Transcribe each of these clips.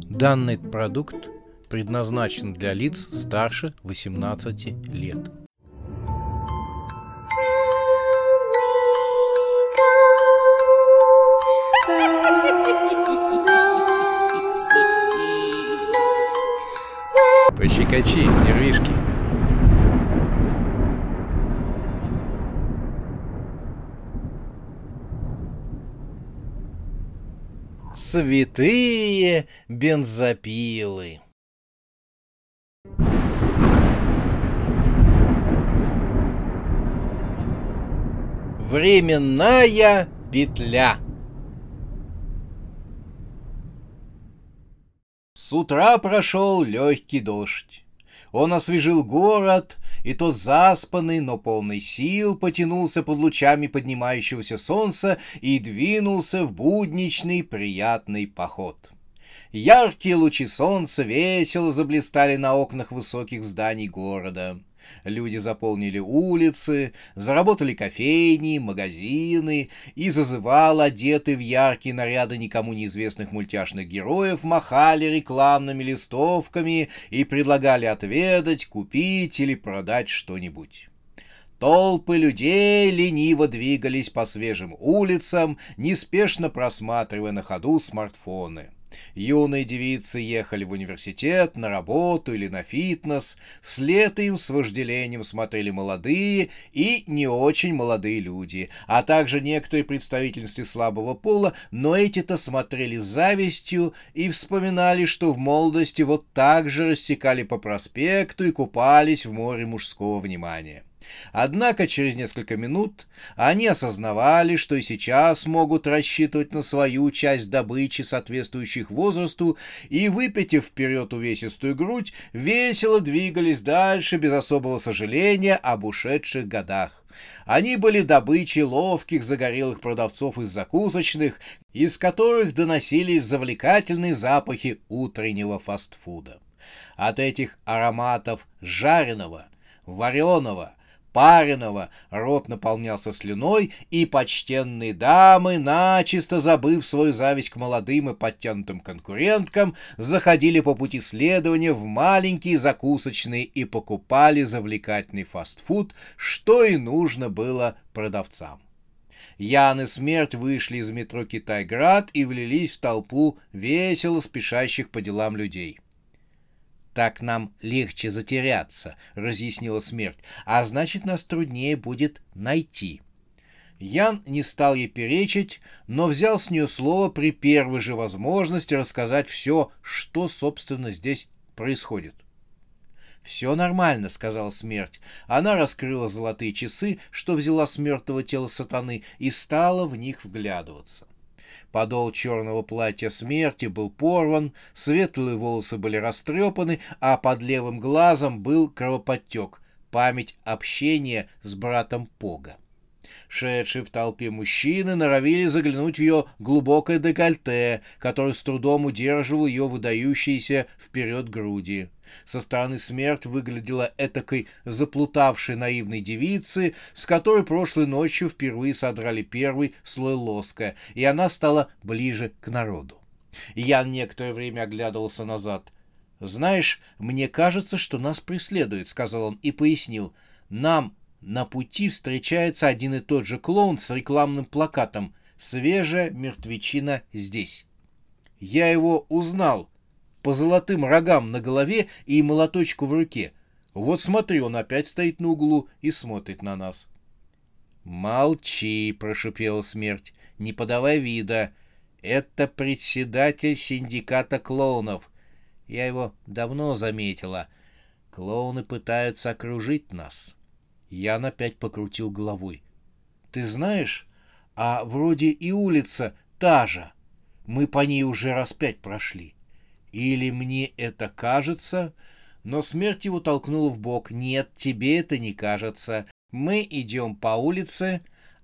Данный продукт предназначен для лиц старше 18 лет. Пощекочи, нервишки. Святые бензопилы. Временная петля. С утра прошел легкий дождь. Он освежил город, и тот заспанный, но полный сил потянулся под лучами поднимающегося солнца и двинулся в будничный приятный поход. Яркие лучи солнца весело заблистали на окнах высоких зданий города. Люди заполнили улицы, заработали кофейни, магазины, и зазывал одетый в яркие наряды никому неизвестных мультяшных героев махали рекламными листовками и предлагали отведать, купить или продать что-нибудь. Толпы людей лениво двигались по свежим улицам, неспешно просматривая на ходу смартфоны. Юные девицы ехали в университет, на работу или на фитнес. Вслед им с вожделением смотрели молодые и не очень молодые люди, а также некоторые представительности слабого пола, но эти-то смотрели с завистью и вспоминали, что в молодости вот так же рассекали по проспекту и купались в море мужского внимания. Однако через несколько минут они осознавали, что и сейчас могут рассчитывать на свою часть добычи, соответствующих возрасту, и, выпитив вперед увесистую грудь, весело двигались дальше без особого сожаления об ушедших годах. Они были добычей ловких загорелых продавцов из закусочных, из которых доносились завлекательные запахи утреннего фастфуда. От этих ароматов жареного, вареного, пареного, рот наполнялся слюной, и почтенные дамы, начисто забыв свою зависть к молодым и подтянутым конкуренткам, заходили по пути следования в маленькие закусочные и покупали завлекательный фастфуд, что и нужно было продавцам. Ян и Смерть вышли из метро Китайград и влились в толпу весело спешащих по делам людей. Так нам легче затеряться, разъяснила смерть, а значит, нас труднее будет найти. Ян не стал ей перечить, но взял с нее слово при первой же возможности рассказать все, что, собственно, здесь происходит. «Все нормально», — сказала смерть. Она раскрыла золотые часы, что взяла с мертвого тела сатаны, и стала в них вглядываться. Подол черного платья смерти был порван, светлые волосы были растрепаны, а под левым глазом был кровоподтек, память общения с братом Пога. Шедшие в толпе мужчины норовили заглянуть в ее глубокое декольте, которое с трудом удерживал ее выдающиеся вперед груди. Со стороны смерть выглядела этакой заплутавшей наивной девицы, с которой прошлой ночью впервые содрали первый слой лоска, и она стала ближе к народу. Ян некоторое время оглядывался назад. «Знаешь, мне кажется, что нас преследует», — сказал он и пояснил. «Нам на пути встречается один и тот же клоун с рекламным плакатом «Свежая мертвечина здесь». Я его узнал по золотым рогам на голове и молоточку в руке. Вот смотри, он опять стоит на углу и смотрит на нас. «Молчи», — прошипела смерть, — «не подавай вида. Это председатель синдиката клоунов. Я его давно заметила. Клоуны пытаются окружить нас». Ян опять покрутил головой. «Ты знаешь, а вроде и улица та же. Мы по ней уже раз пять прошли. Или мне это кажется?» Но смерть его толкнула в бок. «Нет, тебе это не кажется. Мы идем по улице,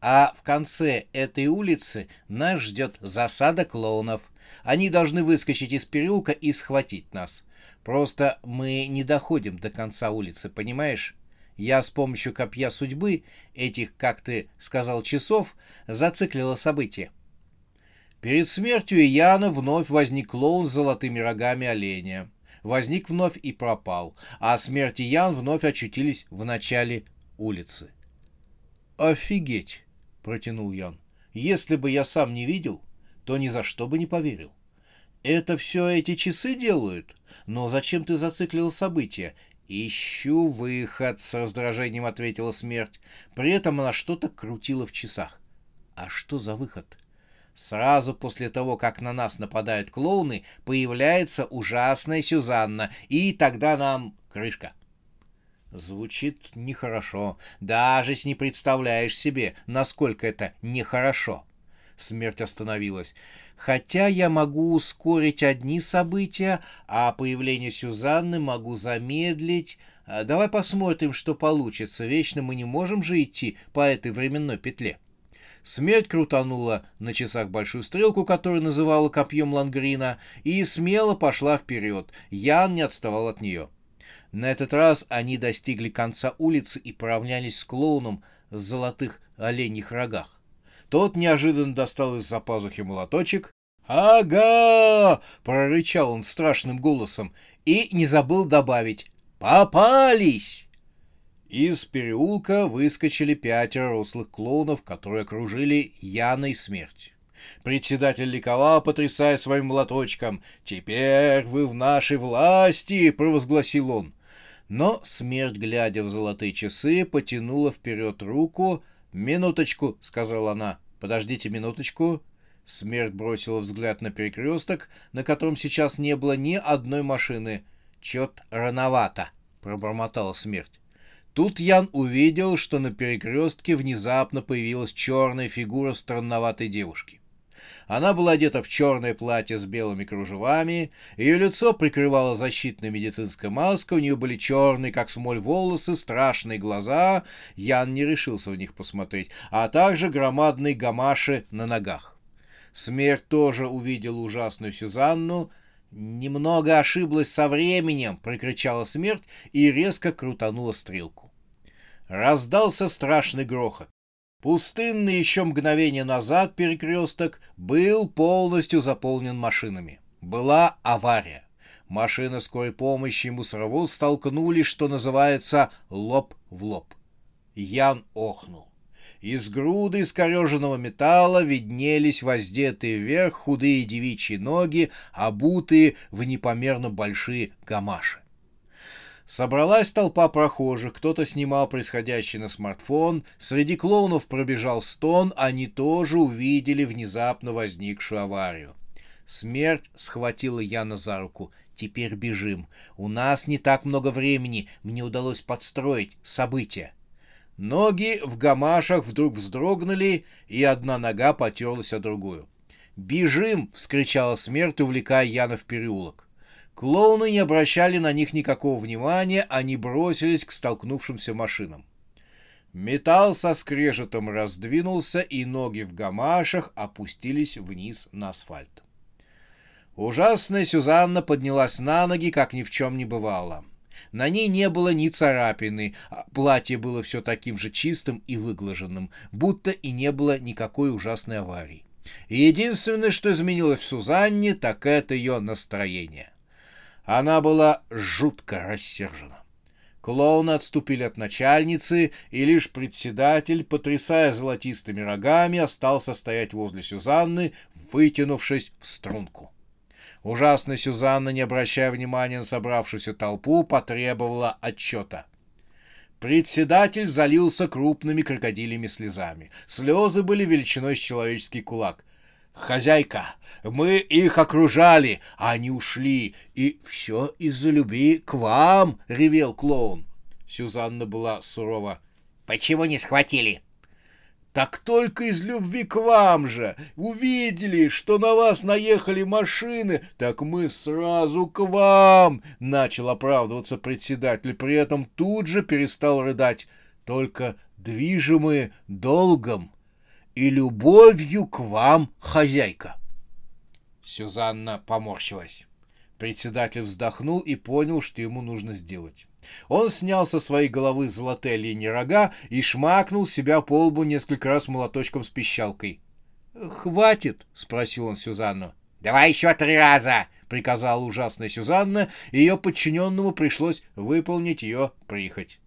а в конце этой улицы нас ждет засада клоунов. Они должны выскочить из переулка и схватить нас. Просто мы не доходим до конца улицы, понимаешь?» Я с помощью копья судьбы, этих, как ты сказал, часов, зациклила события. Перед смертью Яна вновь возник клоун с золотыми рогами оленя. Возник вновь и пропал, а смерть и Ян вновь очутились в начале улицы. «Офигеть!» — протянул Ян. «Если бы я сам не видел, то ни за что бы не поверил. Это все эти часы делают? Но зачем ты зациклил события? «Ищу выход», — с раздражением ответила смерть. При этом она что-то крутила в часах. «А что за выход?» Сразу после того, как на нас нападают клоуны, появляется ужасная Сюзанна, и тогда нам крышка. Звучит нехорошо. Даже с не представляешь себе, насколько это нехорошо. Смерть остановилась. Хотя я могу ускорить одни события, а появление Сюзанны могу замедлить. А, давай посмотрим, что получится. Вечно мы не можем же идти по этой временной петле. Смерть крутанула на часах большую стрелку, которую называла копьем Лангрина, и смело пошла вперед. Ян не отставал от нее. На этот раз они достигли конца улицы и поравнялись с клоуном в золотых оленьих рогах. Тот неожиданно достал из-за пазухи молоточек. «Ага!» — прорычал он страшным голосом и не забыл добавить «Попались!» Из переулка выскочили пятеро рослых клоунов, которые окружили Яна и смерть. Председатель ликовал, потрясая своим молоточком. «Теперь вы в нашей власти!» — провозгласил он. Но смерть, глядя в золотые часы, потянула вперед руку. «Минуточку», — сказала она. «Подождите минуточку». Смерть бросила взгляд на перекресток, на котором сейчас не было ни одной машины. «Чет рановато», — пробормотала смерть. Тут Ян увидел, что на перекрестке внезапно появилась черная фигура странноватой девушки. Она была одета в черное платье с белыми кружевами, ее лицо прикрывала защитная медицинская маска, у нее были черные, как смоль, волосы, страшные глаза, Ян не решился в них посмотреть, а также громадные гамаши на ногах. Смерть тоже увидела ужасную Сюзанну, «Немного ошиблась со временем!» — прокричала смерть и резко крутанула стрелку. Раздался страшный грохот. Пустынный еще мгновение назад перекресток был полностью заполнен машинами. Была авария. Машина скорой помощи и мусоровоз столкнулись, что называется, лоб в лоб. Ян охнул. Из груды искореженного металла виднелись воздетые вверх худые девичьи ноги, обутые в непомерно большие гамаши. Собралась толпа прохожих, кто-то снимал происходящее на смартфон, среди клоунов пробежал стон, они тоже увидели внезапно возникшую аварию. Смерть схватила Яна за руку. «Теперь бежим. У нас не так много времени. Мне удалось подстроить события». Ноги в гамашах вдруг вздрогнули, и одна нога потерлась о другую. «Бежим!» — вскричала смерть, увлекая Яна в переулок. Клоуны не обращали на них никакого внимания, они бросились к столкнувшимся машинам. Металл со скрежетом раздвинулся, и ноги в гамашах опустились вниз на асфальт. Ужасная Сюзанна поднялась на ноги, как ни в чем не бывало. На ней не было ни царапины, а платье было все таким же чистым и выглаженным, будто и не было никакой ужасной аварии. Единственное, что изменилось в Сюзанне, так это ее настроение. Она была жутко рассержена. Клоуны отступили от начальницы, и лишь председатель, потрясая золотистыми рогами, остался стоять возле Сюзанны, вытянувшись в струнку. Ужасная Сюзанна, не обращая внимания на собравшуюся толпу, потребовала отчета. Председатель залился крупными крокодилями слезами. Слезы были величиной с человеческий кулак. «Хозяйка, мы их окружали, а они ушли, и все из-за любви к вам!» — ревел клоун. Сюзанна была сурова. «Почему не схватили?» «Так только из любви к вам же! Увидели, что на вас наехали машины, так мы сразу к вам!» — начал оправдываться председатель, при этом тут же перестал рыдать. «Только движимые долгом и любовью к вам, хозяйка. Сюзанна поморщилась. Председатель вздохнул и понял, что ему нужно сделать. Он снял со своей головы золотые оленьи рога и шмакнул себя по лбу несколько раз молоточком с пищалкой. «Хватит?» — спросил он Сюзанну. «Давай еще три раза!» — приказала ужасная Сюзанна, и ее подчиненному пришлось выполнить ее прихоть.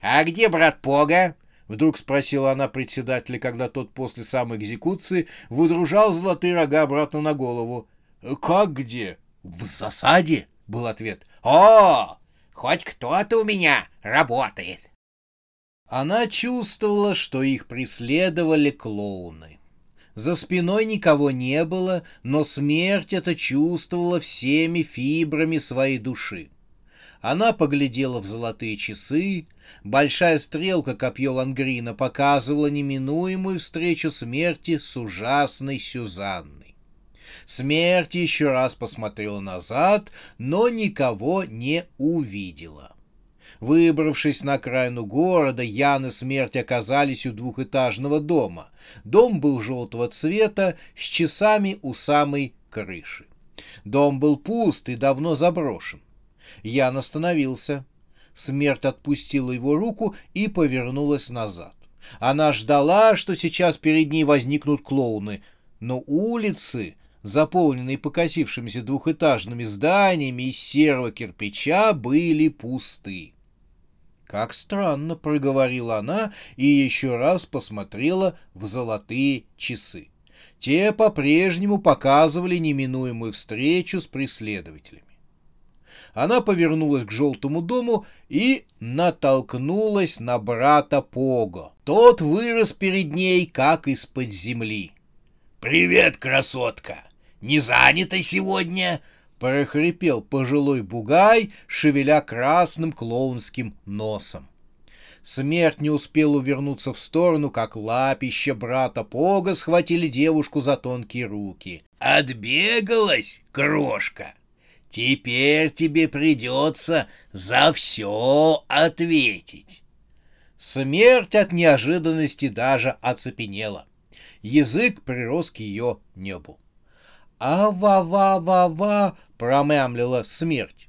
«А где брат Пога?» — вдруг спросила она председателя, когда тот после самой экзекуции выдружал золотые рога обратно на голову. «Как где?» «В засаде?» — был ответ. «О, хоть кто-то у меня работает!» Она чувствовала, что их преследовали клоуны. За спиной никого не было, но смерть это чувствовала всеми фибрами своей души. Она поглядела в золотые часы. Большая стрелка копье Лангрина показывала неминуемую встречу смерти с ужасной Сюзанной. Смерть еще раз посмотрела назад, но никого не увидела. Выбравшись на окраину города, Ян и Смерть оказались у двухэтажного дома. Дом был желтого цвета, с часами у самой крыши. Дом был пуст и давно заброшен. Ян остановился. Смерть отпустила его руку и повернулась назад. Она ждала, что сейчас перед ней возникнут клоуны, но улицы, заполненные покосившимися двухэтажными зданиями из серого кирпича, были пусты. «Как странно», — проговорила она и еще раз посмотрела в золотые часы. Те по-прежнему показывали неминуемую встречу с преследователями. Она повернулась к желтому дому и натолкнулась на брата Пого. Тот вырос перед ней, как из-под земли. «Привет, красотка! Не занята сегодня?» прохрипел пожилой бугай, шевеля красным клоунским носом. Смерть не успел увернуться в сторону, как лапище брата Пога схватили девушку за тонкие руки. «Отбегалась, крошка! Теперь тебе придется за все ответить!» Смерть от неожиданности даже оцепенела. Язык прирос к ее небу. «А-ва-ва-ва-ва!» — промямлила смерть.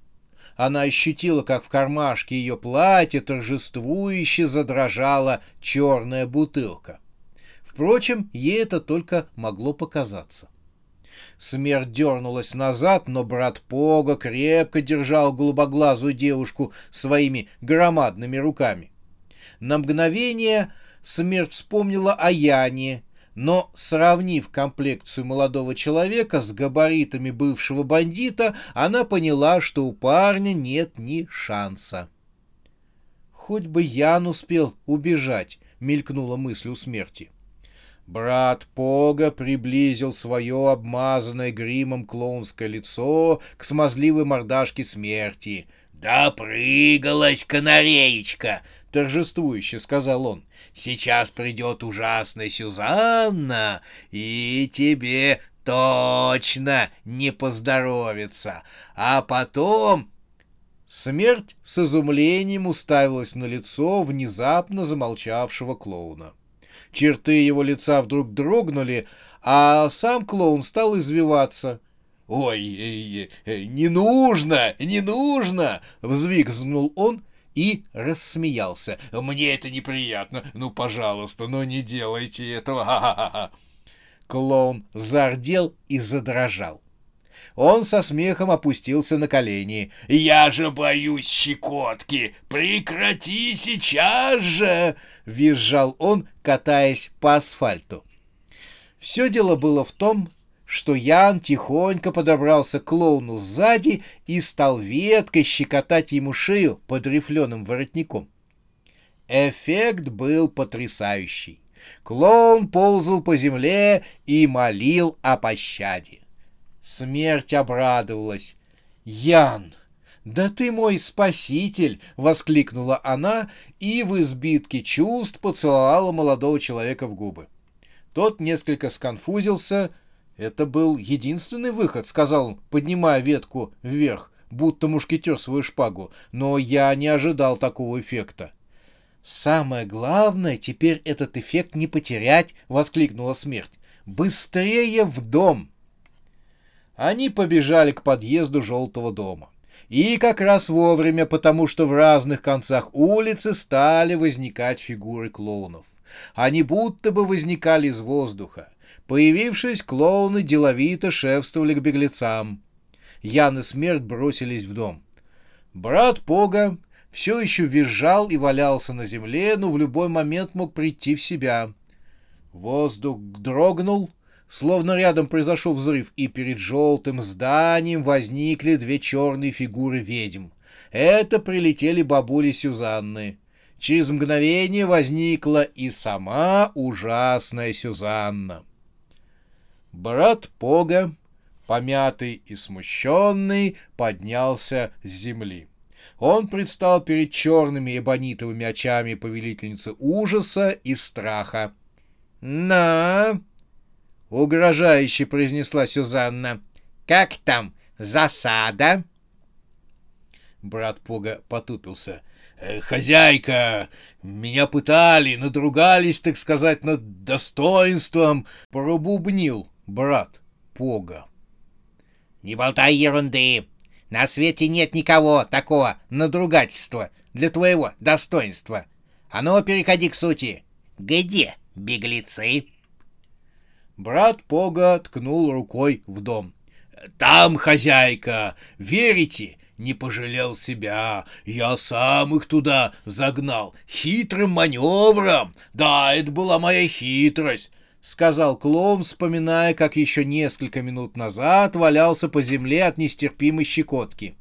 Она ощутила, как в кармашке ее платья торжествующе задрожала черная бутылка. Впрочем, ей это только могло показаться. Смерть дернулась назад, но брат Пога крепко держал голубоглазую девушку своими громадными руками. На мгновение смерть вспомнила о Яне но, сравнив комплекцию молодого человека с габаритами бывшего бандита, она поняла, что у парня нет ни шанса. «Хоть бы Ян успел убежать», — мелькнула мысль у смерти. Брат Пога приблизил свое обмазанное гримом клоунское лицо к смазливой мордашке смерти. «Допрыгалась канареечка!» — торжествующе сказал он. Сейчас придет ужасная Сюзанна, и тебе точно не поздоровится. А потом... Смерть с изумлением уставилась на лицо внезапно замолчавшего клоуна. Черты его лица вдруг дрогнули, а сам клоун стал извиваться. «Ой, э, э, не нужно, не нужно!» — взвизгнул он и рассмеялся. «Мне это неприятно. Ну, пожалуйста, но не делайте этого. Ха-ха-ха!» Клоун зардел и задрожал. Он со смехом опустился на колени. «Я же боюсь щекотки! Прекрати сейчас же!» — визжал он, катаясь по асфальту. Все дело было в том, что Ян тихонько подобрался к клоуну сзади и стал веткой щекотать ему шею под рифленым воротником. Эффект был потрясающий. Клоун ползал по земле и молил о пощаде. Смерть обрадовалась. «Ян, да ты мой спаситель!» — воскликнула она и в избитке чувств поцеловала молодого человека в губы. Тот несколько сконфузился — «Это был единственный выход», — сказал он, поднимая ветку вверх, будто мушкетер свою шпагу, но я не ожидал такого эффекта. «Самое главное теперь этот эффект не потерять!» — воскликнула смерть. «Быстрее в дом!» Они побежали к подъезду желтого дома. И как раз вовремя, потому что в разных концах улицы стали возникать фигуры клоунов. Они будто бы возникали из воздуха. Появившись, клоуны деловито шефствовали к беглецам. Ян и Смерть бросились в дом. Брат Пога все еще визжал и валялся на земле, но в любой момент мог прийти в себя. Воздух дрогнул, словно рядом произошел взрыв, и перед желтым зданием возникли две черные фигуры ведьм. Это прилетели бабули Сюзанны. Через мгновение возникла и сама ужасная Сюзанна. Брат Пога, помятый и смущенный, поднялся с земли. Он предстал перед черными эбонитовыми очами повелительницы ужаса и страха. «На!» — угрожающе произнесла Сюзанна. «Как там засада?» Брат Пога потупился. «Э, «Хозяйка, меня пытали, надругались, так сказать, над достоинством», — пробубнил брат Пога. «Не болтай ерунды. На свете нет никого такого надругательства для твоего достоинства. А ну, переходи к сути. Где беглецы?» Брат Пога ткнул рукой в дом. «Там, хозяйка, верите? Не пожалел себя. Я сам их туда загнал. Хитрым маневром. Да, это была моя хитрость. — сказал клоун, вспоминая, как еще несколько минут назад валялся по земле от нестерпимой щекотки.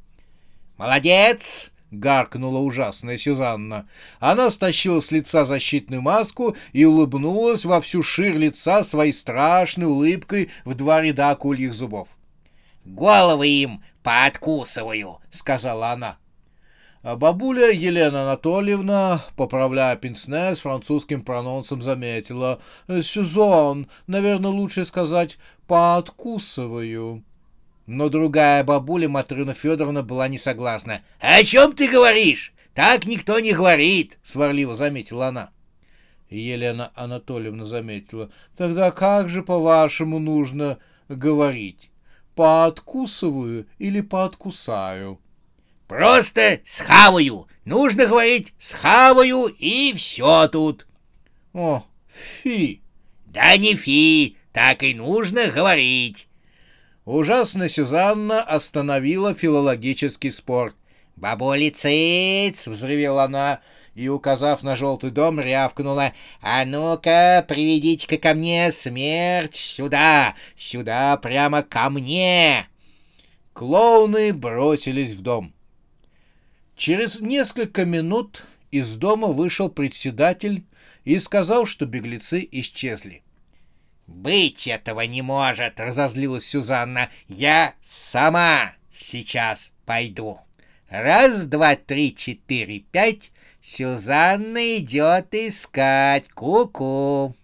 «Молодец!» — гаркнула ужасная Сюзанна. Она стащила с лица защитную маску и улыбнулась во всю ширь лица своей страшной улыбкой в два ряда акульих зубов. «Головы им пооткусываю», — сказала она. А бабуля Елена Анатольевна, поправляя пенсне с французским прононсом, заметила. «Сюзон, наверное, лучше сказать «пооткусываю». Но другая бабуля, Матрена Федоровна, была не согласна. «О чем ты говоришь? Так никто не говорит!» — сварливо заметила она. Елена Анатольевна заметила. «Тогда как же, по-вашему, нужно говорить? Пооткусываю или пооткусаю?» Просто схаваю. Нужно говорить схаваю и все тут. О, фи. Да не фи, так и нужно говорить. Ужасно Сюзанна остановила филологический спор. «Бабули циц!» — взревела она и, указав на желтый дом, рявкнула. «А ну-ка, приведите-ка ко мне смерть сюда! Сюда, прямо ко мне!» Клоуны бросились в дом. Через несколько минут из дома вышел председатель и сказал, что беглецы исчезли. «Быть этого не может!» — разозлилась Сюзанна. «Я сама сейчас пойду. Раз, два, три, четыре, пять. Сюзанна идет искать. Ку-ку!»